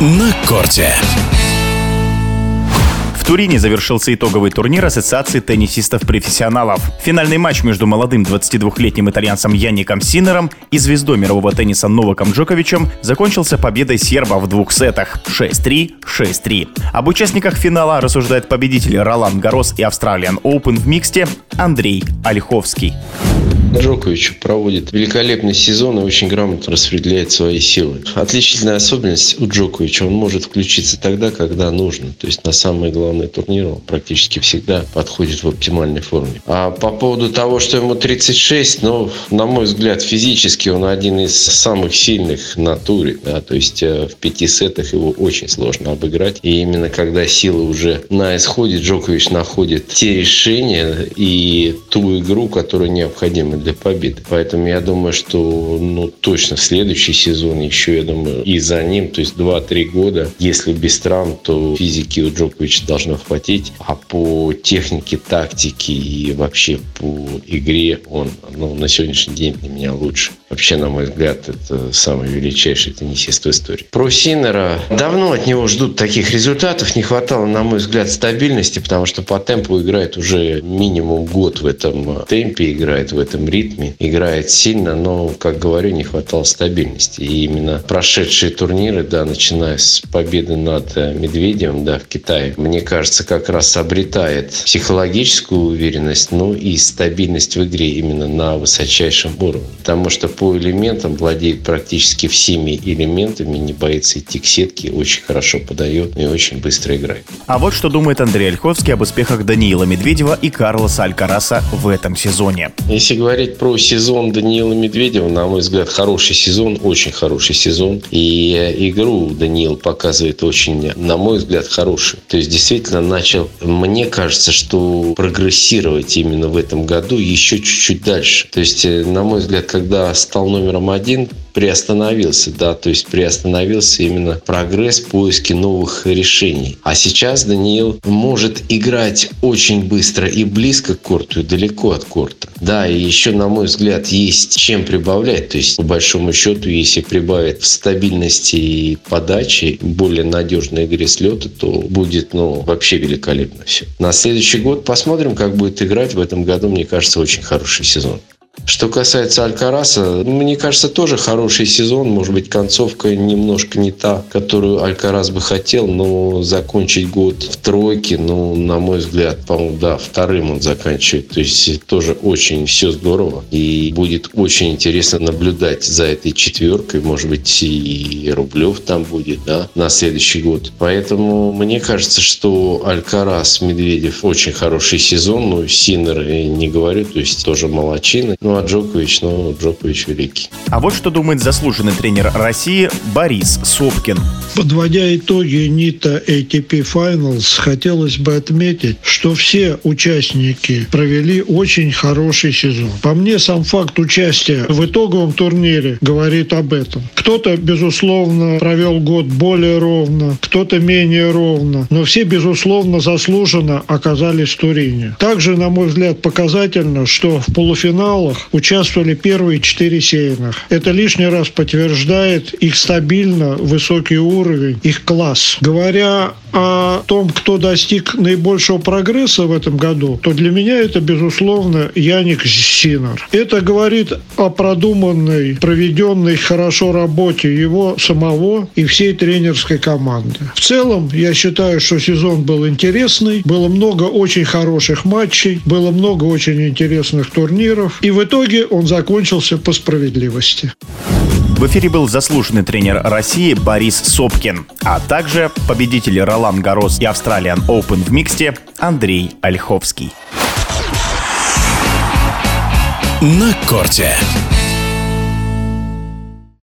на корте. В Турине завершился итоговый турнир Ассоциации теннисистов-профессионалов. Финальный матч между молодым 22-летним итальянцем Янником Синером и звездой мирового тенниса Новаком Джоковичем закончился победой серба в двух сетах 6-3, 6-3. Об участниках финала рассуждает победитель Ролан Гарос и Австралиан Open в миксте Андрей Ольховский. Джокович проводит великолепный сезон и очень грамотно распределяет свои силы. Отличительная особенность у Джоковича, он может включиться тогда, когда нужно. То есть на самые главные турниры он практически всегда подходит в оптимальной форме. А по поводу того, что ему 36, ну, на мой взгляд, физически он один из самых сильных на туре. Да? То есть э, в пяти сетах его очень сложно обыграть. И именно когда силы уже на исходе, Джокович находит те решения и ту игру, которая необходима для победы. Поэтому я думаю, что ну, точно следующий сезон еще, я думаю, и за ним, то есть 2-3 года, если без травм, то физики у Джоковича должно хватить. А по технике, тактике и вообще по игре он ну, на сегодняшний день для меня лучше. Вообще, на мой взгляд, это самый величайший теннисист в истории. Про Синера давно от него ждут таких результатов. Не хватало, на мой взгляд, стабильности, потому что по темпу играет уже минимум год в этом темпе, играет в этом ритме, играет сильно, но, как говорю, не хватало стабильности. И именно прошедшие турниры, да, начиная с победы над э, Медведевым, да, в Китае, мне кажется, как раз обретает психологическую уверенность, ну и стабильность в игре именно на высочайшем уровне. Потому что по элементам владеет практически всеми элементами, не боится идти к сетке, очень хорошо подает и очень быстро играет. А вот что думает Андрей Ольховский об успехах Даниила Медведева и Карлоса Алькараса в этом сезоне. Если говорить про сезон Даниила Медведева, на мой взгляд, хороший сезон, очень хороший сезон. И игру Даниил показывает очень, на мой взгляд, хороший. То есть действительно начал, мне кажется, что прогрессировать именно в этом году еще чуть-чуть дальше. То есть, э, на мой взгляд, когда стал номером один, приостановился, да, то есть приостановился именно прогресс поиски новых решений. А сейчас Даниил может играть очень быстро и близко к корту, и далеко от корта. Да, и еще, на мой взгляд, есть чем прибавлять. То есть, по большому счету, если прибавить в стабильности и подачи, более надежной игре с лета, то будет, ну, вообще великолепно все. На следующий год посмотрим, как будет играть. В этом году, мне кажется, очень хороший сезон. Что касается Алькараса, мне кажется, тоже хороший сезон. Может быть, концовка немножко не та, которую Алькарас бы хотел, но закончить год в тройке, ну, на мой взгляд, по-моему, да, вторым он заканчивает. То есть тоже очень все здорово. И будет очень интересно наблюдать за этой четверкой. Может быть, и Рублев там будет, да, на следующий год. Поэтому мне кажется, что Алькарас, Медведев очень хороший сезон. Ну, Синер не говорю, то есть тоже молочины. Ну, а Джокович, ну, Джокович великий. А вот что думает заслуженный тренер России Борис Сопкин. Подводя итоги НИТа ATP Finals, хотелось бы отметить, что все участники провели очень хороший сезон. По мне, сам факт участия в итоговом турнире говорит об этом. Кто-то, безусловно, провел год более ровно, кто-то менее ровно, но все, безусловно, заслуженно оказались в Турине. Также, на мой взгляд, показательно, что в полуфиналах финалах участвовали первые четыре сеянных. Это лишний раз подтверждает их стабильно высокий уровень, их класс. Говоря о том, кто достиг наибольшего прогресса в этом году, то для меня это, безусловно, Яник Синер. Это говорит о продуманной, проведенной хорошо работе его самого и всей тренерской команды. В целом, я считаю, что сезон был интересный, было много очень хороших матчей, было много очень интересных турниров, и в итоге он закончился по справедливости. В эфире был заслуженный тренер России Борис Сопкин, а также победители Ролан Гарос и Австралиан Open в миксте Андрей Ольховский. На корте.